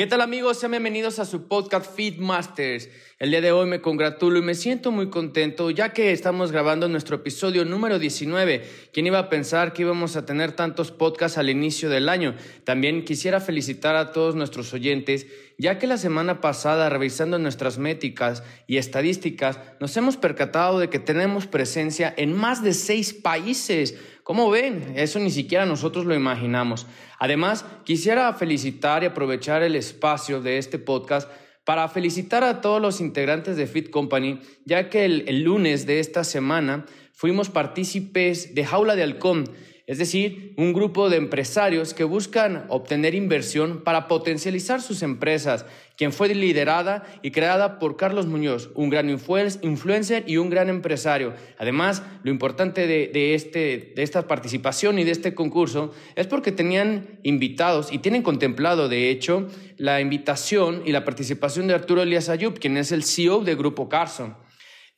¿Qué tal amigos? Sean bienvenidos a su podcast Feedmasters. El día de hoy me congratulo y me siento muy contento ya que estamos grabando nuestro episodio número 19. ¿Quién iba a pensar que íbamos a tener tantos podcasts al inicio del año? También quisiera felicitar a todos nuestros oyentes ya que la semana pasada revisando nuestras métricas y estadísticas nos hemos percatado de que tenemos presencia en más de seis países. ¿Cómo ven? Eso ni siquiera nosotros lo imaginamos. Además, quisiera felicitar y aprovechar el espacio de este podcast para felicitar a todos los integrantes de Fit Company, ya que el, lunes de esta semana fuimos partícipes de Jaula de Halcón, es decir, un grupo de empresarios que buscan obtener inversión para potencializar sus empresas, quien fue liderada y creada por Carlos Muñoz, un gran influencer y un gran empresario. Además, lo importante de, este, de esta participación y de este concurso es porque tenían invitados y tienen contemplado, de hecho, la invitación y la participación de Arturo Elias Ayub, quien es el CEO de Grupo Carson.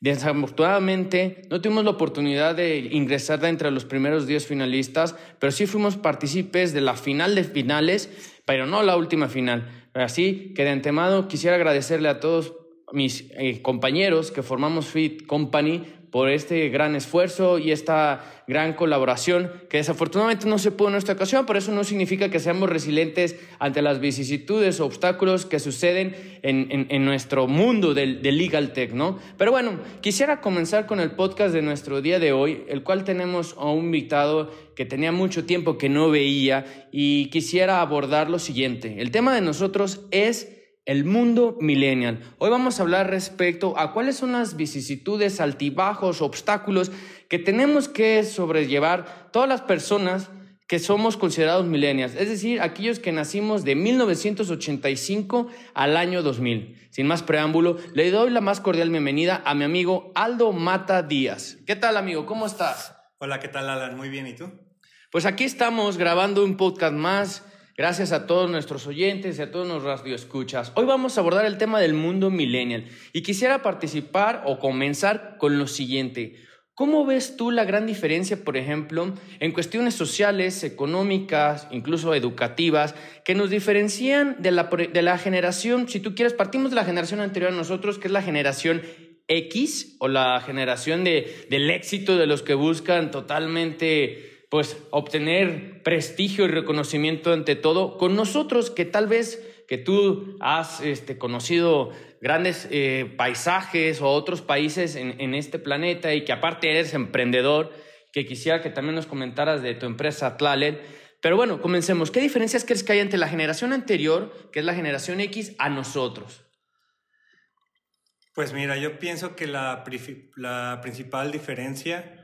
Desafortunadamente, no tuvimos la oportunidad de ingresar de entre los primeros 10 finalistas, pero sí fuimos partícipes de la final de finales, pero no la última final. Así que de antemano quisiera agradecerle a todos mis eh, compañeros que formamos Fit Company por este gran esfuerzo y esta gran colaboración que desafortunadamente no se pudo en esta ocasión, pero eso no significa que seamos resilientes ante las vicisitudes o obstáculos que suceden en, nuestro mundo del, del, legal tech, ¿no? Pero bueno, quisiera comenzar con el podcast de nuestro día de hoy, el cual tenemos a un invitado que tenía mucho tiempo que no veía y quisiera abordar lo siguiente. El tema de nosotros es el mundo millennial. Hoy vamos a hablar respecto a cuáles son las vicisitudes, altibajos, obstáculos que tenemos que sobrellevar todas las personas que somos considerados millennials, es decir, aquellos que nacimos de 1985 al año 2000. Sin más preámbulo, le doy la más cordial bienvenida a mi amigo Aldo Mata Díaz. ¿Qué tal, amigo? ¿Cómo estás? Hola, ¿qué tal, Alan? Muy bien, ¿y tú? Pues aquí estamos grabando un podcast más Gracias a todos nuestros oyentes y a todos nuestros radioescuchas. Hoy vamos a abordar el tema del mundo millennial y quisiera participar o comenzar con lo siguiente. ¿Cómo ves tú la gran diferencia, por ejemplo, en cuestiones sociales, económicas, incluso educativas, que nos diferencian de la, de la generación, si tú quieres, partimos de la generación anterior a nosotros, que es la generación X o la generación de, del éxito de los que buscan totalmente pues obtener prestigio y reconocimiento ante todo con nosotros que tal vez que tú has este, conocido grandes eh, paisajes o otros países en, este planeta y que aparte eres emprendedor, que quisiera que también nos comentaras de tu empresa Tlalet. Pero bueno, comencemos. ¿Qué diferencias crees que hay entre la generación anterior, que es la generación X, a nosotros? Pues mira, yo pienso que la principal diferencia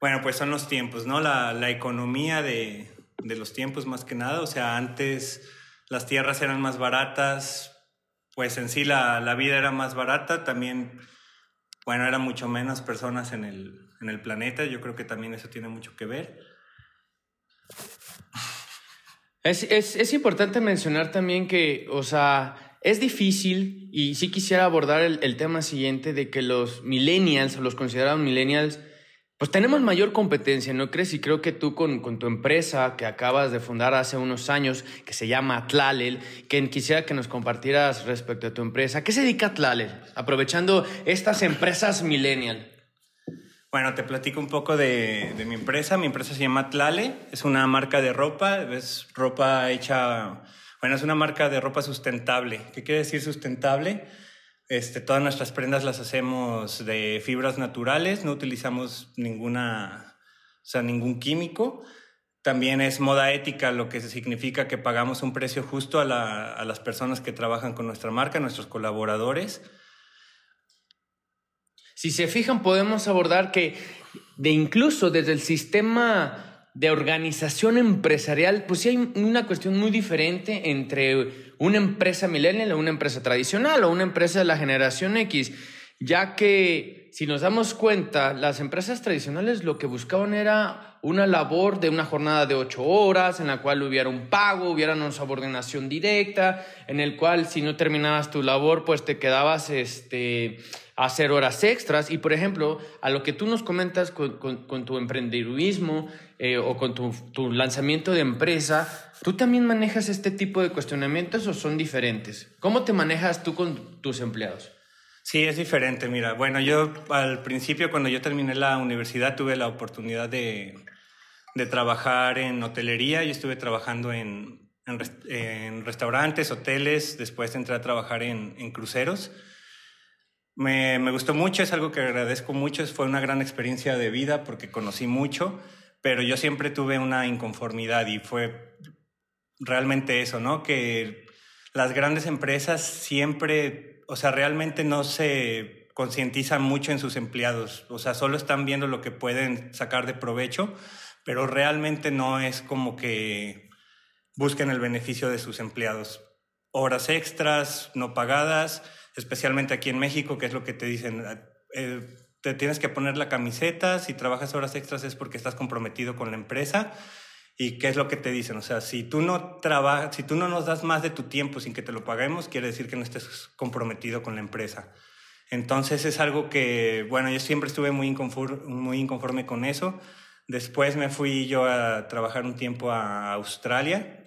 bueno, pues son los tiempos, ¿no? La, la economía de, de, los tiempos más que nada. O sea, antes las tierras eran más baratas, pues en sí la, la vida era más barata. También, bueno, eran mucho menos personas en el, en el planeta. Yo creo que también eso tiene mucho que ver. Es, es, es importante mencionar también que, o sea, es difícil, y sí quisiera abordar el, el tema siguiente de que los millennials, o los considerados millennials, pues tenemos mayor competencia, ¿no crees? Y creo que tú con, con, tu empresa que acabas de fundar hace unos años, que se llama Tlalel, que quisiera que nos compartieras respecto a tu empresa. ¿Qué se dedica Tlalel? Aprovechando estas empresas millennial. Bueno, te platico un poco de, de, mi empresa. Mi empresa se llama Tlale, es una marca de ropa, es ropa hecha, bueno, es una marca de ropa sustentable. ¿Qué quiere decir sustentable? Este, todas nuestras prendas las hacemos de fibras naturales, no utilizamos ninguna, o sea, ningún químico. También es moda ética, lo que significa que pagamos un precio justo a, la, a las personas que trabajan con nuestra marca, nuestros colaboradores. Si se fijan, podemos abordar que de incluso desde el sistema de organización empresarial, pues sí hay una cuestión muy diferente entre una empresa millennial o una empresa tradicional o una empresa de la generación X, ya que si nos damos cuenta, las empresas tradicionales lo que buscaban era una labor de una jornada de ocho horas, en la cual hubiera un pago, hubiera una subordinación directa, en el cual si no terminabas tu labor, pues te quedabas este, hacer horas extras. Y por ejemplo, a lo que tú nos comentas con, con, tu emprendedurismo eh, o con tu, lanzamiento de empresa, ¿tú también manejas este tipo de cuestionamientos o son diferentes? ¿Cómo te manejas tú con tus empleados? Sí, es diferente. Mira, bueno, yo al principio cuando yo terminé la universidad tuve la oportunidad de, trabajar en hotelería. Yo estuve trabajando en, restaurantes, hoteles, después entré a trabajar en, cruceros. Me, gustó mucho, es algo que agradezco mucho, fue una gran experiencia de vida porque conocí mucho, pero yo siempre tuve una inconformidad y fue realmente eso, ¿no? Que las grandes empresas siempre, o sea, realmente no se concientizan mucho en sus empleados, o sea, solo están viendo lo que pueden sacar de provecho, pero realmente no es como que busquen el beneficio de sus empleados. Horas extras, no pagadas, especialmente aquí en México, que es lo que te dicen, eh, te tienes que poner la camiseta, si trabajas horas extras es porque estás comprometido con la empresa. ¿Y qué es lo que te dicen? O sea, si tú no trabajas, si tú no nos das más de tu tiempo sin que te lo paguemos, quiere decir que no estés comprometido con la empresa. Entonces es algo que, bueno, yo siempre estuve muy inconforme, muy inconforme con eso. Después me fui yo a trabajar un tiempo a Australia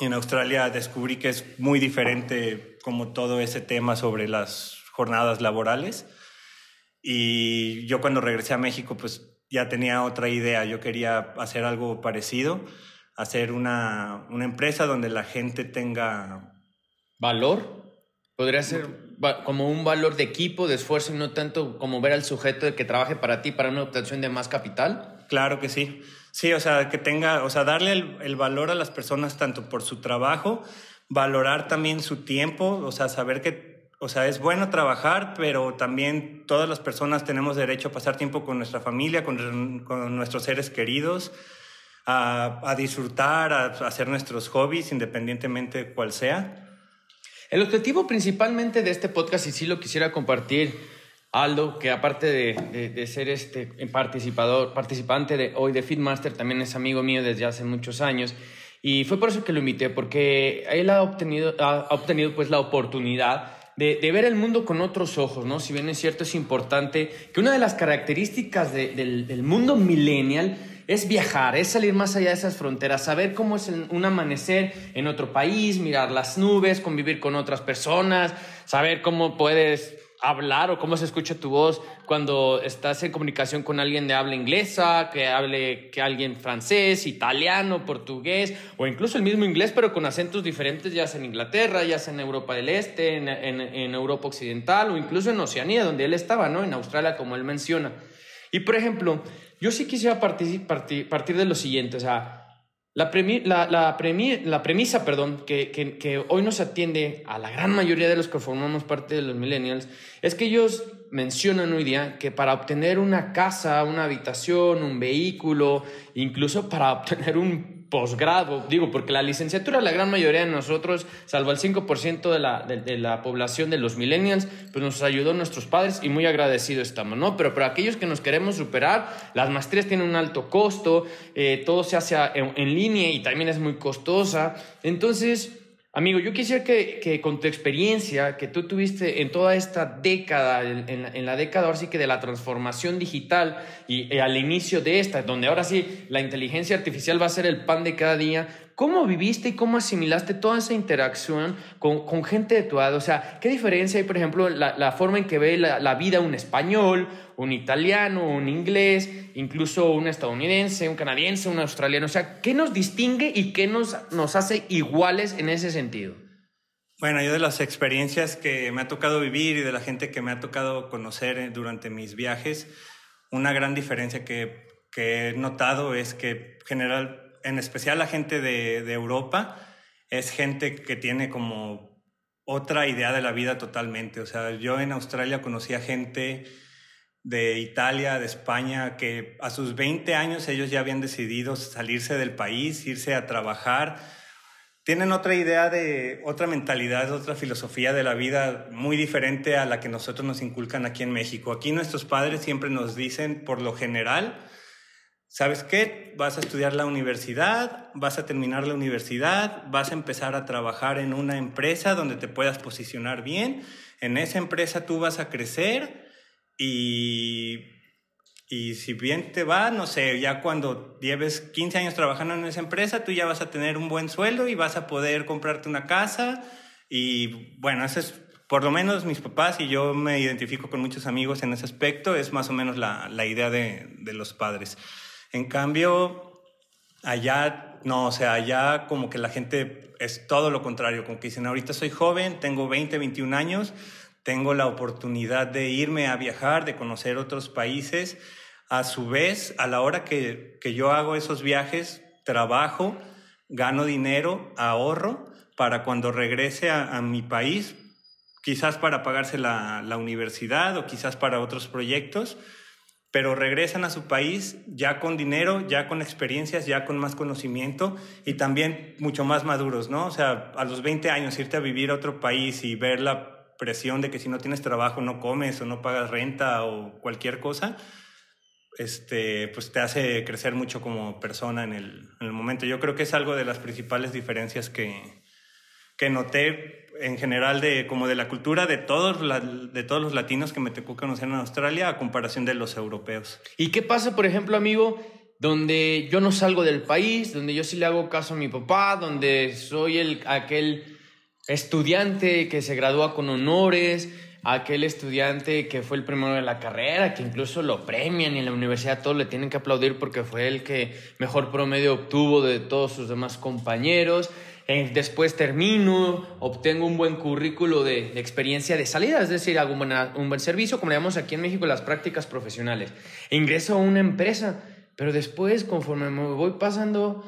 en Australia descubrí que es muy diferente como todo ese tema sobre las jornadas laborales. Y yo cuando regresé a México, pues ya tenía otra idea. Yo quería hacer algo parecido, hacer una, una empresa donde la gente tenga... ¿Valor? Podría ser como un valor de equipo, de esfuerzo y no tanto como ver al sujeto de que trabaje para ti para una obtención de más capital. Claro que sí. Sí, o sea, que tenga, o sea, darle el, valor a las personas tanto por su trabajo, valorar también su tiempo, o sea, saber que, o sea, es bueno trabajar, pero también todas las personas tenemos derecho a pasar tiempo con nuestra familia, con, con nuestros seres queridos, a, a disfrutar, a, a hacer nuestros hobbies, independientemente de cuál sea. El objetivo principalmente de este podcast, y sí lo quisiera compartir, Aldo, que aparte de, ser este participador, participante de hoy de Fitmaster, también es amigo mío desde hace muchos años. Y fue por eso que lo invité, porque él ha obtenido, ha obtenido pues la oportunidad de, ver el mundo con otros ojos, ¿no? Si bien es cierto, es importante que una de las características del, del, mundo millennial es viajar, es salir más allá de esas fronteras, saber cómo es un amanecer en otro país, mirar las nubes, convivir con otras personas, saber cómo puedes hablar o cómo se escucha tu voz cuando estás en comunicación con alguien de habla inglesa, que hable que alguien francés, italiano, portugués o incluso el mismo inglés pero con acentos diferentes ya sea en Inglaterra, ya sea en Europa del Este, en, en, Europa Occidental o incluso en Oceanía donde él estaba, ¿no? En Australia como él menciona. Y por ejemplo, yo sí quisiera partir, partir, partir de lo siguiente, o sea, la, la, la, premisa perdón, que, que, que, hoy nos atiende a la gran mayoría de los que formamos parte de los millennials es que ellos mencionan hoy día que para obtener una casa, una habitación, un vehículo, incluso para obtener un posgrado, digo, porque la licenciatura, la gran mayoría de nosotros, salvo el 5% de la, de, la población de los millennials, pues nos ayudó nuestros padres y muy agradecidos estamos, ¿no? Pero para aquellos que nos queremos superar, las maestrías tienen un alto costo, eh, todo se hace en línea y también es muy costosa. Entonces, Amigo, yo quisiera que, con tu experiencia que tú tuviste en toda esta década, en, la década ahora sí que de la transformación digital y, y, al inicio de esta, donde ahora sí la inteligencia artificial va a ser el pan de cada día, ¿Cómo viviste y cómo asimilaste toda esa interacción con, con gente de tu edad? O sea, ¿qué diferencia hay, por ejemplo, la, la forma en que ve la, vida un español, un italiano, un inglés, incluso un estadounidense, un canadiense, un australiano? O sea, ¿qué nos distingue y qué nos, nos hace iguales en ese sentido? Bueno, yo de las experiencias que me ha tocado vivir y de la gente que me ha tocado conocer durante mis viajes, una gran diferencia que, que he notado es que general en especial la gente de, de Europa, es gente que tiene como otra idea de la vida totalmente. O sea, yo en Australia conocí a gente de Italia, de España, que a sus 20 años ellos ya habían decidido salirse del país, irse a trabajar. Tienen otra idea de, otra mentalidad, otra filosofía de la vida muy diferente a la que nosotros nos inculcan aquí en México. Aquí nuestros padres siempre nos dicen, por lo general, ¿sabes qué? Vas a estudiar la universidad, vas a terminar la universidad, vas a empezar a trabajar en una empresa donde te puedas posicionar bien. En esa empresa tú vas a crecer y, y si bien te va, no sé, ya cuando lleves 15 años trabajando en esa empresa, tú ya vas a tener un buen sueldo y vas a poder comprarte una casa. Y bueno, eso es por lo menos mis papás y yo me identifico con muchos amigos en ese aspecto, es más o menos la, la idea de, de, los padres. En cambio, allá, no, o sea, allá como que la gente es todo lo contrario, como que dicen, ahorita soy joven, tengo 20, 21 años, tengo la oportunidad de irme a viajar, de conocer otros países. A su vez, a la hora que, que yo hago esos viajes, trabajo, gano dinero, ahorro para cuando regrese a, a mi país, quizás para pagarse la, la, universidad o quizás para otros proyectos, pero regresan a su país ya con dinero, ya con experiencias, ya con más conocimiento y también mucho más maduros, ¿no? O sea, a los 20 años irte a vivir a otro país y ver la presión de que si no tienes trabajo no comes o no pagas renta o cualquier cosa, este, pues te hace crecer mucho como persona en el, en el momento. Yo creo que es algo de las principales diferencias que, que noté en general de como de la cultura de todos, la, de todos los latinos que me tocó conocer en Australia a comparación de los europeos. ¿Y qué pasa, por ejemplo, amigo, donde yo no salgo del país, donde yo sí le hago caso a mi papá, donde soy el, aquel estudiante que se gradúa con honores, aquel estudiante que fue el primero de la carrera, que incluso lo premian y en la universidad todos le tienen que aplaudir porque fue el que mejor promedio obtuvo de todos sus demás compañeros. Eh, después termino, obtengo un buen currículo de, experiencia de salida, es decir, hago un buen, servicio, como le llamamos aquí en México, las prácticas profesionales. Ingreso a una empresa, pero después, conforme me voy pasando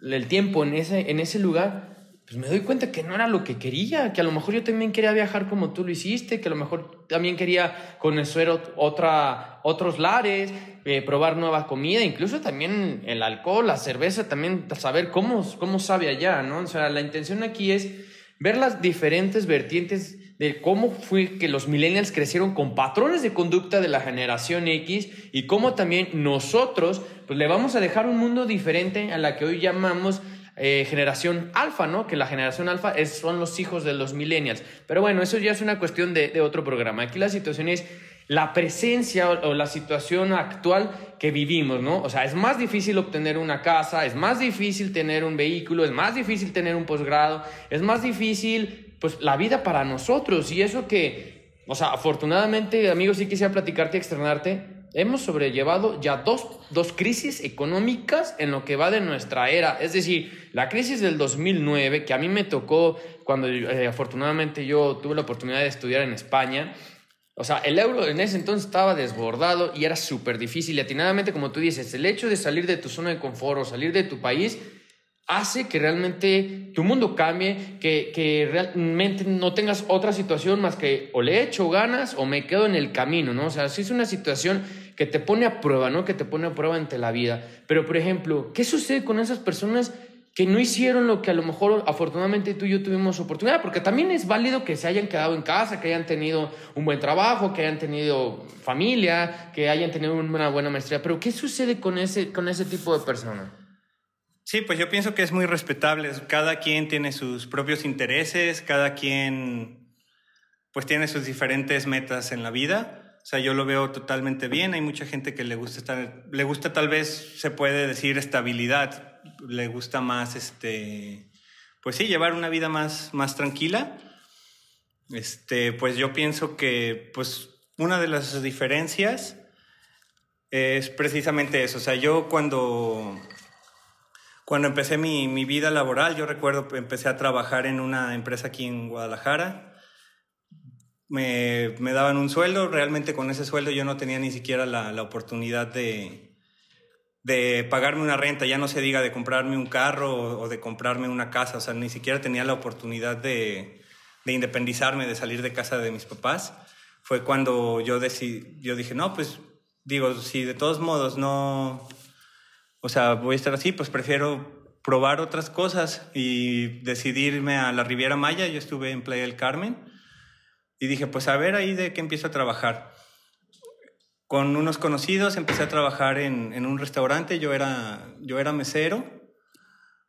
el tiempo en ese, en ese lugar, pues me doy cuenta que no era lo que quería, que a lo mejor yo también quería viajar como tú lo hiciste, que a lo mejor también quería conocer otra, otros lares, eh, probar nueva comida, incluso también el alcohol, la cerveza, también saber cómo, cómo sabe allá, ¿no? O sea, la intención aquí es ver las diferentes vertientes de cómo fue que los millennials crecieron con patrones de conducta de la generación X y cómo también nosotros pues le vamos a dejar un mundo diferente a la que hoy llamamos eh, generación alfa, ¿no? Que la generación alfa es, son los hijos de los millennials. Pero bueno, eso ya es una cuestión de, de otro programa. Aquí la situación es la presencia o, la situación actual que vivimos, ¿no? O sea, es más difícil obtener una casa, es más difícil tener un vehículo, es más difícil tener un posgrado, es más difícil, pues, la vida para nosotros. Y eso que, o sea, afortunadamente, amigos, sí quisiera platicarte y externarte, hemos sobrellevado ya dos, dos, crisis económicas en lo que va de nuestra era. Es decir, la crisis del 2009, que a mí me tocó cuando eh, afortunadamente yo tuve la oportunidad de estudiar en España. O sea, el euro en ese entonces estaba desbordado y era súper difícil. Y atinadamente, como tú dices, el hecho de salir de tu zona de confort o salir de tu país hace que realmente tu mundo cambie, que, que, realmente no tengas otra situación más que o le echo ganas o me quedo en el camino, ¿no? O sea, si es una situación que te pone a prueba, ¿no? Que te pone a prueba ante la vida. Pero, por ejemplo, ¿qué sucede con esas personas que no hicieron lo que a lo mejor afortunadamente tú y yo tuvimos oportunidad? Porque también es válido que se hayan quedado en casa, que hayan tenido un buen trabajo, que hayan tenido familia, que hayan tenido una buena maestría. Pero, ¿qué sucede con ese, con ese tipo de personas? Sí, pues yo pienso que es muy respetable. Cada quien tiene sus propios intereses, cada quien pues tiene sus diferentes metas en la vida. O sea, yo lo veo totalmente bien. Hay mucha gente que le gusta estar, le gusta tal vez, se puede decir, estabilidad. Le gusta más, este, pues sí, llevar una vida más, más tranquila. Este, pues yo pienso que, pues, una de las diferencias es precisamente eso. O sea, yo cuando, cuando empecé mi, mi vida laboral, yo recuerdo, empecé a trabajar en una empresa aquí en Guadalajara me, daban un sueldo, realmente con ese sueldo yo no tenía ni siquiera la, oportunidad de, pagarme una renta, ya no se diga de comprarme un carro o, de comprarme una casa, o sea, ni siquiera tenía la oportunidad de, de independizarme, de salir de casa de mis papás. fue cuando yo, yo dije, no, pues digo, si de todos modos no, o sea, voy a estar así, pues prefiero probar otras cosas y decidirme a la Riviera Maya. Yo estuve en Playa del Carmen y dije, pues a ver ahí de qué empiezo a trabajar. Con unos conocidos empecé a trabajar en, en un restaurante, yo era, yo era mesero.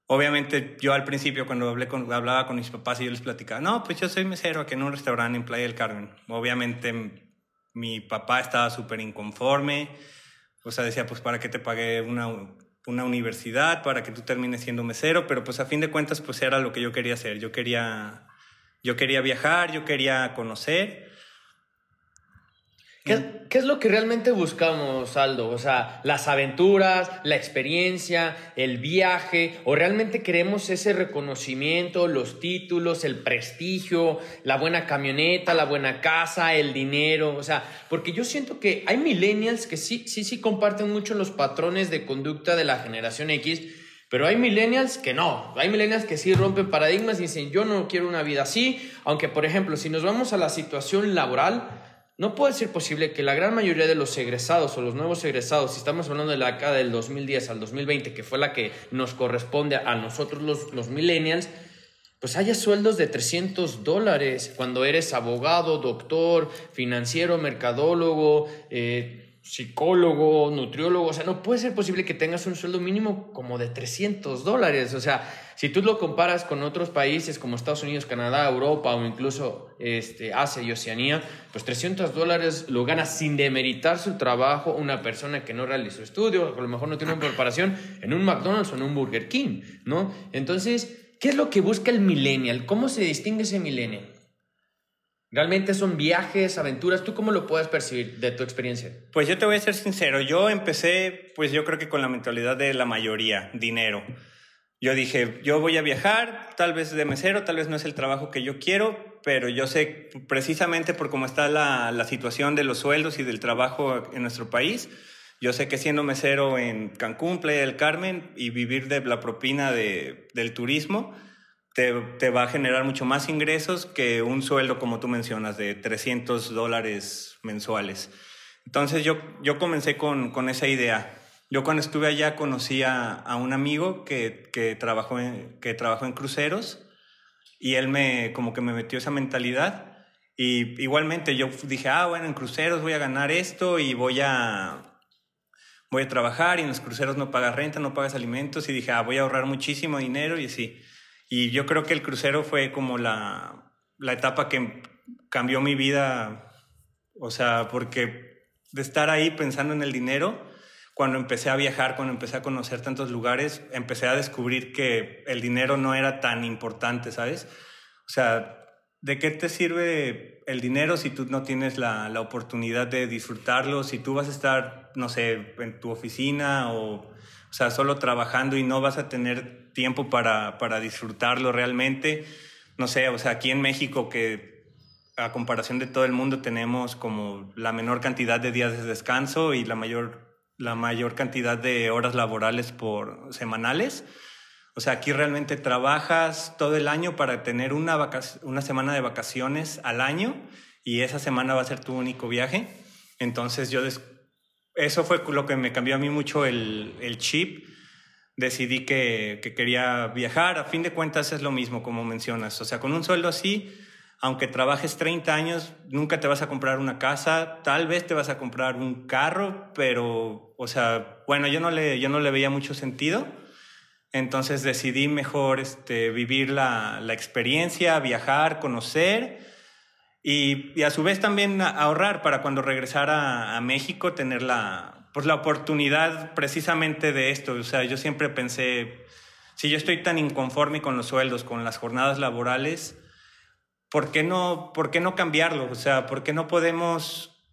Obviamente yo al principio cuando hablé con, hablaba con mis papás y yo les platicaba, no, pues yo soy mesero aquí en un restaurante en Playa del Carmen. Obviamente mi papá estaba súper inconforme, o sea, decía, pues para qué te pagué una, una universidad, para que tú termines siendo mesero, pero pues a fin de cuentas pues era lo que yo quería hacer. Yo quería, yo quería viajar, yo quería conocer ¿Qué, ¿Qué, es lo que realmente buscamos, Aldo? O sea, las aventuras, la experiencia, el viaje, o realmente queremos ese reconocimiento, los títulos, el prestigio, la buena camioneta, la buena casa, el dinero, o sea, porque yo siento que hay millennials que sí, sí, sí comparten mucho los patrones de conducta de la generación X, pero hay millennials que no, hay millennials que sí rompen paradigmas y dicen, yo no quiero una vida así, aunque por ejemplo, si nos vamos a la situación laboral, no puede ser posible que la gran mayoría de los egresados o los nuevos egresados, si estamos hablando de la década del 2010 al 2020, que fue la que nos corresponde a nosotros los, los millennials, pues haya sueldos de 300 dólares cuando eres abogado, doctor, financiero, mercadólogo, eh, psicólogo, nutriólogo, o sea, no puede ser posible que tengas un sueldo mínimo como de 300 dólares, o sea, si tú lo comparas con otros países como Estados Unidos, Canadá, Europa o incluso este, Asia y Oceanía, pues 300 dólares lo gana sin demeritar su trabajo una persona que no realizó estudio, a lo mejor no tiene una preparación en un McDonald's o en un Burger King, ¿no? Entonces, ¿qué es lo que busca el millennial? ¿Cómo se distingue ese millennial? ¿Realmente son viajes, aventuras? ¿Tú cómo lo puedes percibir de tu experiencia? Pues yo te voy a ser sincero, yo empecé, pues yo creo que con la mentalidad de la mayoría, dinero. Yo dije, yo voy a viajar, tal vez de mesero, tal vez no es el trabajo que yo quiero, pero yo sé precisamente por cómo está la, situación de los sueldos y del trabajo en nuestro país, yo sé que siendo mesero en Cancún, Playa del Carmen y vivir de la propina de, del turismo, te, va a generar mucho más ingresos que un sueldo, como tú mencionas, de 300 dólares mensuales. Entonces yo, yo comencé con, con esa idea. Yo cuando estuve allá conocí a, un amigo que, que, trabajó en, que trabajó en cruceros y él me como que me metió esa mentalidad y igualmente yo dije, ah, bueno, en cruceros voy a ganar esto y voy a, voy a trabajar y en los cruceros no pagas renta, no pagas alimentos y dije, ah, voy a ahorrar muchísimo dinero y así. Y yo creo que el crucero fue como la, la etapa que cambió mi vida, o sea, porque de estar ahí pensando en el dinero, cuando empecé a viajar, cuando empecé a conocer tantos lugares, empecé a descubrir que el dinero no era tan importante, ¿sabes? O sea, ¿de qué te sirve el dinero si tú no tienes la, la, oportunidad de disfrutarlo? Si tú vas a estar, no sé, en tu oficina o, o sea, solo trabajando y no vas a tener tiempo para, para disfrutarlo realmente. No sé, o sea, aquí en México que a comparación de todo el mundo tenemos como la menor cantidad de días de descanso y la mayor, la mayor cantidad de horas laborales por semanales. O sea, aquí realmente trabajas todo el año para tener una, una semana de vacaciones al año y esa semana va a ser tu único viaje. Entonces yo, eso fue lo que me cambió a mí mucho el, el chip decidí que, quería viajar. A fin de cuentas es lo mismo, como mencionas. O sea, con un sueldo así, aunque trabajes 30 años, nunca te vas a comprar una casa, tal vez te vas a comprar un carro, pero, o sea, bueno, yo no le, yo no le veía mucho sentido. Entonces decidí mejor este, vivir la, experiencia, viajar, conocer y, a su vez también ahorrar para cuando regresara a México tener la, pues la oportunidad precisamente de esto. O sea, yo siempre pensé, si yo estoy tan inconforme con los sueldos, con las jornadas laborales, ¿por qué no, por qué no cambiarlo? O sea, ¿por qué no podemos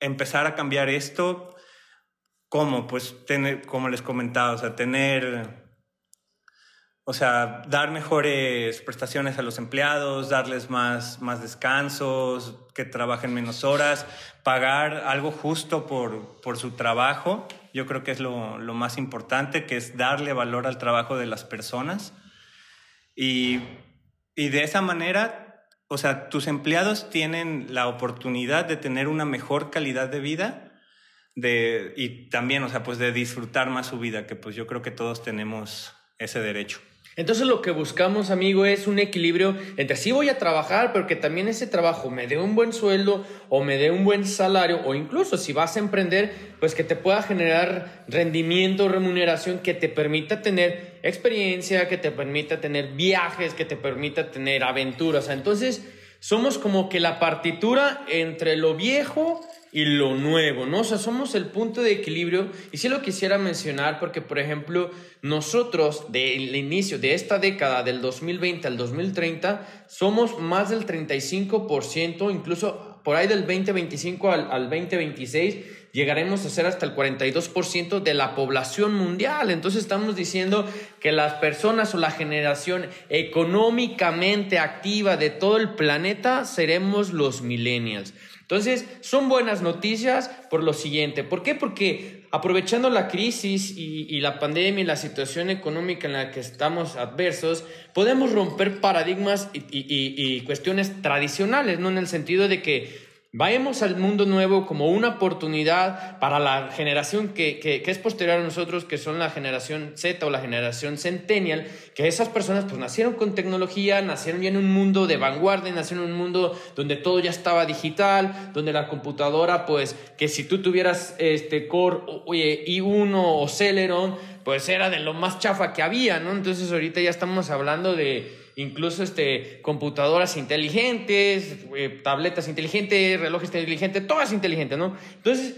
empezar a cambiar esto? ¿Cómo? Pues tener, como les comentaba, o sea, tener o sea, dar mejores prestaciones a los empleados, darles más, más descansos, que trabajen menos horas, pagar algo justo por, por su trabajo. Yo creo que es lo, lo, más importante, que es darle valor al trabajo de las personas. Y, y de esa manera o sea, tus empleados tienen la oportunidad de tener una mejor calidad de vida de, y también, o sea, pues de disfrutar más su vida, que pues yo creo que todos tenemos ese derecho. Entonces lo que buscamos, amigo, es un equilibrio entre sí voy a trabajar, pero que también ese trabajo me dé un buen sueldo o me dé un buen salario, o incluso si vas a emprender, pues que te pueda generar rendimiento, remuneración que te permita tener experiencia, que te permita tener viajes, que te permita tener aventuras. Entonces, somos como que la partitura entre lo viejo y lo nuevo, ¿no? O sea, somos el punto de equilibrio y sí lo quisiera mencionar porque, por ejemplo, nosotros del inicio de esta década, del 2020 al 2030, somos más del 35%, incluso por ahí del 2025 al, al 2026, llegaremos a ser hasta el 42% de la población mundial. Entonces estamos diciendo que las personas o la generación económicamente activa de todo el planeta seremos los millennials. Entonces, son buenas noticias por lo siguiente. ¿Por qué? Porque aprovechando la crisis y, la pandemia y la situación económica en la que estamos adversos, podemos romper paradigmas y, cuestiones tradicionales, ¿no? En el sentido de que Vayamos al mundo nuevo como una oportunidad para la generación que, que, es posterior a nosotros, que son la generación Z o la generación Centennial, que esas personas pues nacieron con tecnología, nacieron ya en un mundo de vanguardia, nacieron en un mundo donde todo ya estaba digital, donde la computadora pues que si tú tuvieras este Core i1 o Celeron, pues era de lo más chafa que había, ¿no? Entonces ahorita ya estamos hablando de incluso este, computadoras inteligentes, eh, tabletas inteligentes, relojes inteligentes, todo es inteligente, ¿no? Entonces,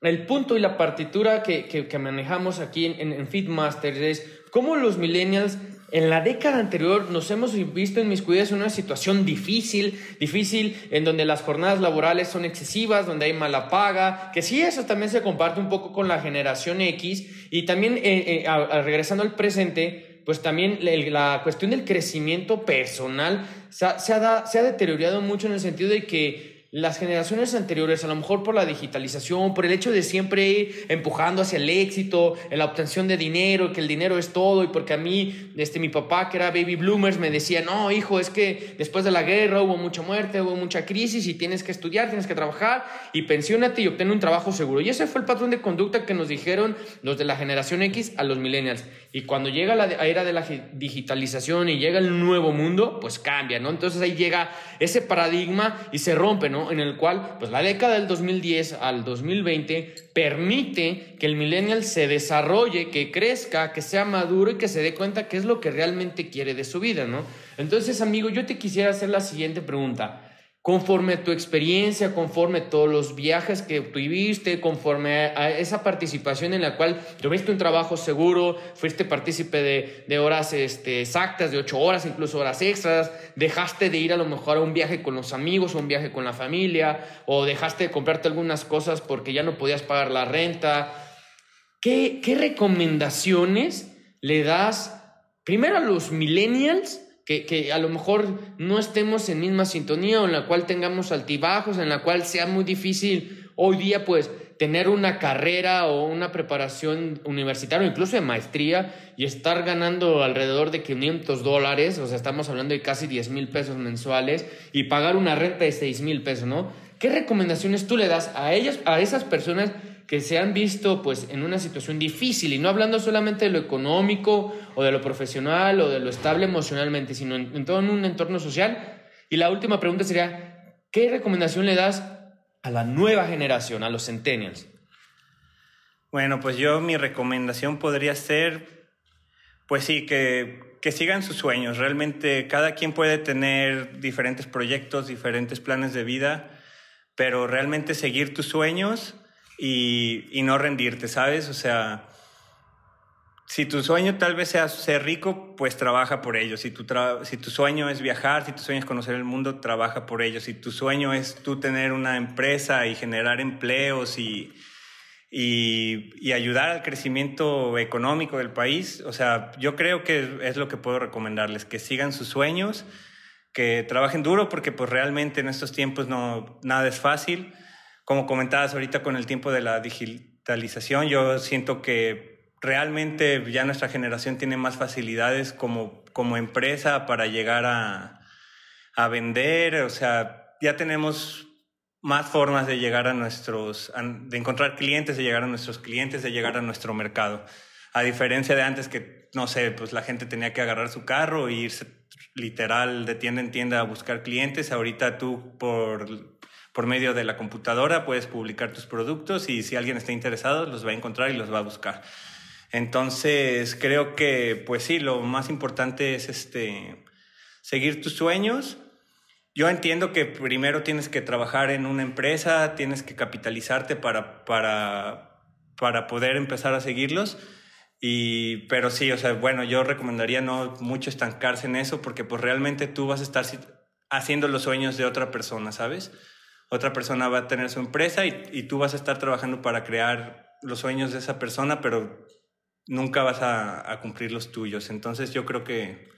el punto y la partitura que, que, manejamos aquí en, en, Feedmasters es cómo los millennials en la década anterior nos hemos visto en mis cuidados en una situación difícil, difícil en donde las jornadas laborales son excesivas, donde hay mala paga, que sí, eso también se comparte un poco con la generación X. Y también eh, eh, regresando al presente, pues también la cuestión del crecimiento personal se ha deteriorado mucho en el sentido de que las generaciones anteriores, a lo mejor por la digitalización, por el hecho de siempre ir empujando hacia el éxito, en la obtención de dinero, que el dinero es todo, y porque a mí, este, mi papá, que era baby bloomers, me decía, no, hijo, es que después de la guerra hubo mucha muerte, hubo mucha crisis, y tienes que estudiar, tienes que trabajar, y pensiónate y obtén un trabajo seguro. Y ese fue el patrón de conducta que nos dijeron los de la generación X a los millennials. Y cuando llega la era de la digitalización y llega el nuevo mundo, pues cambia, ¿no? Entonces ahí llega ese paradigma y se rompe, ¿no? En el cual, pues la década del 2010 al 2020 permite que el millennial se desarrolle, que crezca, que sea maduro y que se dé cuenta qué es lo que realmente quiere de su vida, ¿no? Entonces, amigo, yo te quisiera hacer la siguiente pregunta conforme tu experiencia, conforme todos los viajes que tuviste, conforme a esa participación en la cual tuviste un trabajo seguro, fuiste partícipe de, de, horas este, exactas, de ocho horas, incluso horas extras, dejaste de ir a lo mejor a un viaje con los amigos o un viaje con la familia, o dejaste de comprarte algunas cosas porque ya no podías pagar la renta. ¿Qué, qué recomendaciones le das primero a los millennials? Que, a lo mejor no estemos en misma sintonía o en la cual tengamos altibajos, en la cual sea muy difícil hoy día pues tener una carrera o una preparación universitaria o incluso de maestría y estar ganando alrededor de 500 dólares, o sea, estamos hablando de casi 10 mil pesos mensuales y pagar una renta de 6 mil pesos, ¿no? ¿Qué recomendaciones tú le das a ellas, a esas personas que se han visto pues en una situación difícil y no hablando solamente de lo económico o de lo profesional o de lo estable emocionalmente, sino en, todo un entorno social. Y la última pregunta sería, ¿qué recomendación le das a la nueva generación, a los centennials? Bueno, pues yo mi recomendación podría ser, pues sí, que, que sigan sus sueños. Realmente cada quien puede tener diferentes proyectos, diferentes planes de vida, pero realmente seguir tus sueños y, no rendirte, ¿sabes? O sea, si tu sueño tal vez sea ser rico, pues trabaja por ello. Si tu, si tu sueño es viajar, si tu sueño es conocer el mundo, trabaja por ello. Si tu sueño es tú tener una empresa y generar empleos y, y, y, ayudar al crecimiento económico del país, o sea, yo creo que es lo que puedo recomendarles, que sigan sus sueños, que trabajen duro, porque pues realmente en estos tiempos no, nada es fácil como comentabas ahorita con el tiempo de la digitalización, yo siento que realmente ya nuestra generación tiene más facilidades como, como empresa para llegar a, a vender, o sea, ya tenemos más formas de llegar a nuestros, de encontrar clientes, de llegar a nuestros clientes, de llegar a nuestro mercado. A diferencia de antes que, no sé, pues la gente tenía que agarrar su carro e irse literal de tienda en tienda a buscar clientes, ahorita tú por, por medio de la computadora puedes publicar tus productos y si alguien está interesado los va a encontrar y los va a buscar. Entonces creo que, pues sí, lo más importante es este, seguir tus sueños yo entiendo que primero tienes que trabajar en una empresa, tienes que capitalizarte para, para, para poder empezar a seguirlos. Y, pero sí, o sea, bueno, yo recomendaría no mucho estancarse en eso porque pues realmente tú vas a estar haciendo los sueños de otra persona, ¿sabes? Otra persona va a tener su empresa y, y tú vas a estar trabajando para crear los sueños de esa persona, pero nunca vas a, a cumplir los tuyos. Entonces yo creo que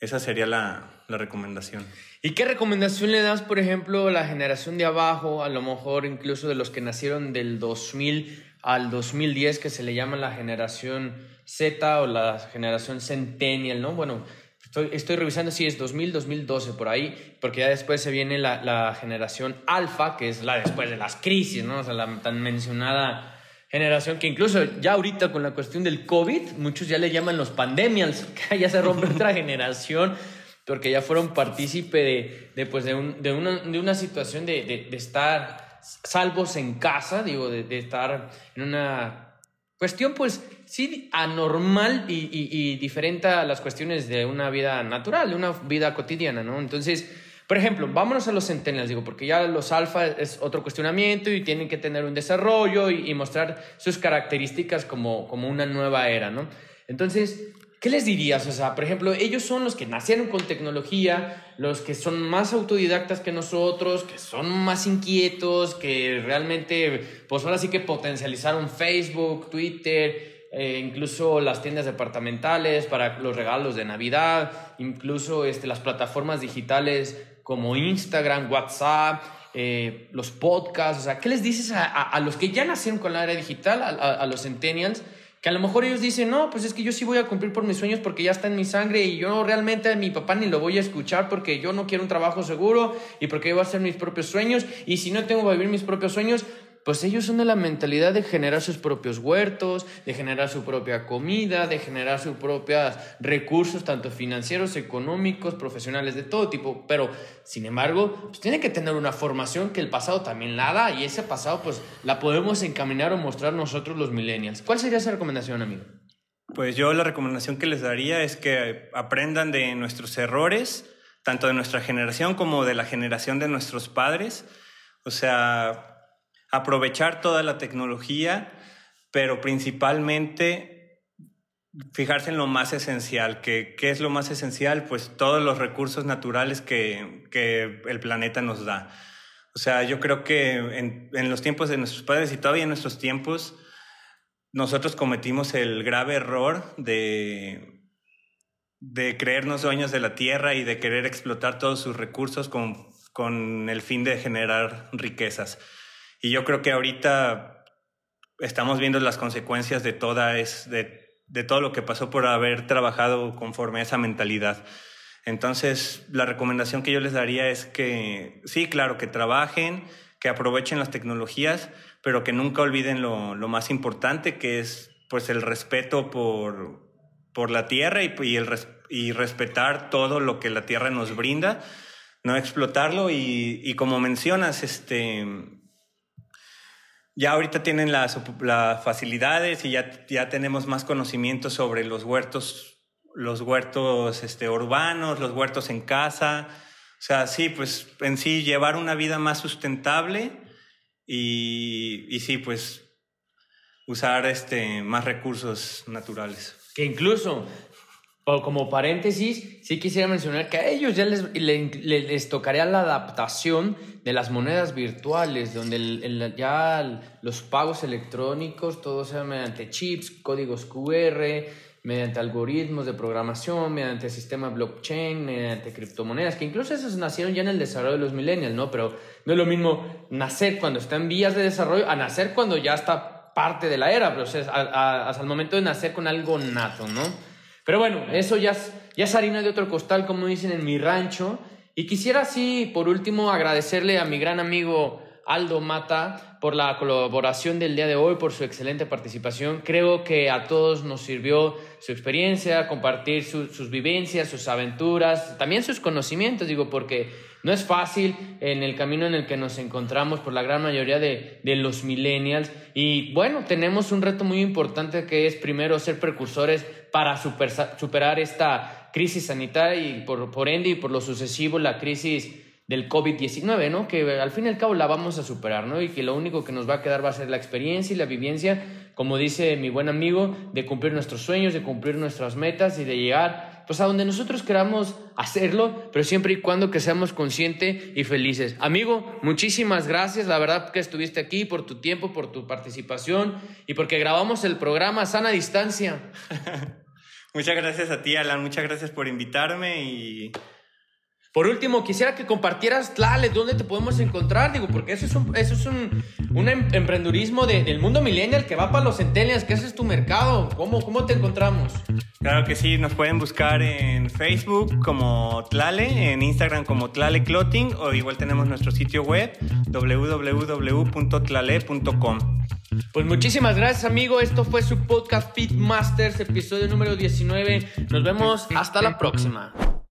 esa sería la, la, recomendación. ¿Y qué recomendación le das, por ejemplo, a la generación de abajo, a lo mejor incluso de los que nacieron del 2000 al 2010, que se le llama la generación Z o la generación Centennial, ¿no? Bueno, estoy, estoy revisando si es 2000, 2012, por ahí, porque ya después se viene la, la generación Alfa, que es la después de las crisis, ¿no? O sea, la tan mencionada generación que incluso ya ahorita con la cuestión del COVID, muchos ya le llaman los pandemials, que ya se rompe otra generación, porque ya fueron partícipe de, de, pues de, un, de, una, de, una, situación de, de, estar salvos en casa, digo, de, estar en una cuestión pues sí anormal y, y, y diferente a las cuestiones de una vida natural, de una vida cotidiana, ¿no? Entonces por ejemplo, vámonos a los centennials, digo, porque ya los alfa es otro cuestionamiento y tienen que tener un desarrollo y, mostrar sus características como, como una nueva era, ¿no? Entonces, ¿qué les dirías? O sea, por ejemplo, ellos son los que nacieron con tecnología, los que son más autodidactas que nosotros, que son más inquietos, que realmente, pues ahora sí que potencializaron Facebook, Twitter, eh, incluso las tiendas departamentales para los regalos de Navidad, incluso este, las plataformas digitales como Instagram, WhatsApp, eh, los podcasts, o sea, ¿qué les dices a, los que ya nacieron con la era digital, a, los centennials? Que a lo mejor ellos dicen, no, pues es que yo sí voy a cumplir por mis sueños porque ya está en mi sangre y yo realmente a mi papá ni lo voy a escuchar porque yo no quiero un trabajo seguro y porque yo voy a hacer mis propios sueños y si no tengo que vivir mis propios sueños, pues ellos son de la mentalidad de generar sus propios huertos, de generar su propia comida, de generar sus propios recursos, tanto financieros, económicos, profesionales, de todo tipo. Pero, sin embargo, pues tiene que tener una formación que el pasado también la da y ese pasado pues la podemos encaminar o mostrar nosotros los millennials. ¿Cuál sería esa recomendación, amigo? Pues yo la recomendación que les daría es que aprendan de nuestros errores, tanto de nuestra generación como de la generación de nuestros padres. O sea, aprovechar toda la tecnología, pero principalmente fijarse en lo más esencial. ¿Qué, qué es lo más esencial? Pues todos los recursos naturales que, que el planeta nos da. O sea, yo creo que en, en, los tiempos de nuestros padres y todavía en nuestros tiempos, nosotros cometimos el grave error de, de creernos dueños de la tierra y de querer explotar todos sus recursos con, con el fin de generar riquezas. Y yo creo que ahorita estamos viendo las consecuencias de, toda es, de, de todo lo que pasó por haber trabajado conforme a esa mentalidad. Entonces, la recomendación que yo les daría es que, sí, claro, que trabajen, que aprovechen las tecnologías, pero que nunca olviden lo, lo más importante, que es pues el respeto por, por la tierra y, y, el, y respetar todo lo que la tierra nos brinda, no explotarlo y, y como mencionas, este, ya ahorita tienen las, facilidades y ya, ya tenemos más conocimiento sobre los huertos, los huertos este, urbanos, los huertos en casa. O sea, sí, pues en sí llevar una vida más sustentable y, y sí, pues usar este, más recursos naturales. Que incluso como paréntesis, sí quisiera mencionar que a ellos ya les, les, tocaría la adaptación de las monedas virtuales, donde ya los pagos electrónicos, todo sea mediante chips, códigos QR, mediante algoritmos de programación, mediante sistema blockchain, mediante criptomonedas, que incluso esos nacieron ya en el desarrollo de los millennials, ¿no? Pero no es lo mismo nacer cuando está en vías de desarrollo a nacer cuando ya está parte de la era, pero hasta el momento de nacer con algo nato, ¿no? Pero bueno, eso ya es, ya es harina de otro costal, como dicen en mi rancho. Y quisiera así, por último, agradecerle a mi gran amigo Aldo Mata por la colaboración del día de hoy, por su excelente participación. Creo que a todos nos sirvió su experiencia, compartir sus vivencias, sus aventuras, también sus conocimientos, digo, porque no es fácil en el camino en el que nos encontramos por la gran mayoría de, de los millennials. Y bueno, tenemos un reto muy importante que es primero ser precursores para superar esta crisis sanitaria y por, por ende y por lo sucesivo la crisis del COVID-19, ¿no? Que al fin y al cabo la vamos a superar, ¿no? Y que lo único que nos va a quedar va a ser la experiencia y la vivencia, como dice mi buen amigo, de cumplir nuestros sueños, de cumplir nuestras metas y de llegar, pues a donde nosotros queramos hacerlo, pero siempre y cuando que seamos conscientes y felices. Amigo, muchísimas gracias, la verdad que estuviste aquí por tu tiempo, por tu participación y porque grabamos el programa Sana Distancia. muchas gracias a ti, Alan, muchas gracias por invitarme y por último, quisiera que compartieras, Tlale, dónde te podemos encontrar, digo, porque eso es un, eso es un, un em, emprendurismo del mundo millennial que va para los centennials, que ese es tu mercado. ¿Cómo, ¿Cómo te encontramos? Claro que sí, nos pueden buscar en Facebook como Tlale, en Instagram como Tlale Clothing, o igual tenemos nuestro sitio web www.tlale.com. Pues muchísimas gracias, amigo. Esto fue su podcast Fit Masters, episodio número 19. Nos vemos hasta la próxima.